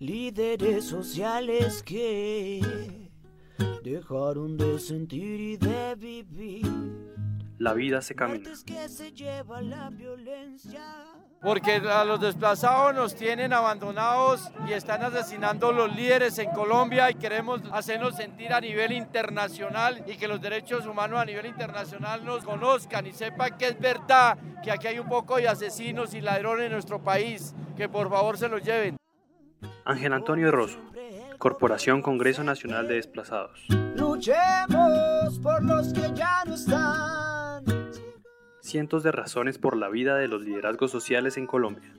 líderes sociales que dejaron de sentir y de vivir. La vida se camina. Muertes que se lleva la violencia. Porque a los desplazados nos tienen abandonados y están asesinando los líderes en Colombia y queremos hacernos sentir a nivel internacional y que los derechos humanos a nivel internacional nos conozcan y sepan que es verdad que aquí hay un poco de asesinos y ladrones en nuestro país, que por favor se los lleven. Ángel Antonio Rosso, Corporación Congreso Nacional de Desplazados. Luchemos por los que ya no están. Cientos de razones por la vida de los liderazgos sociales en Colombia.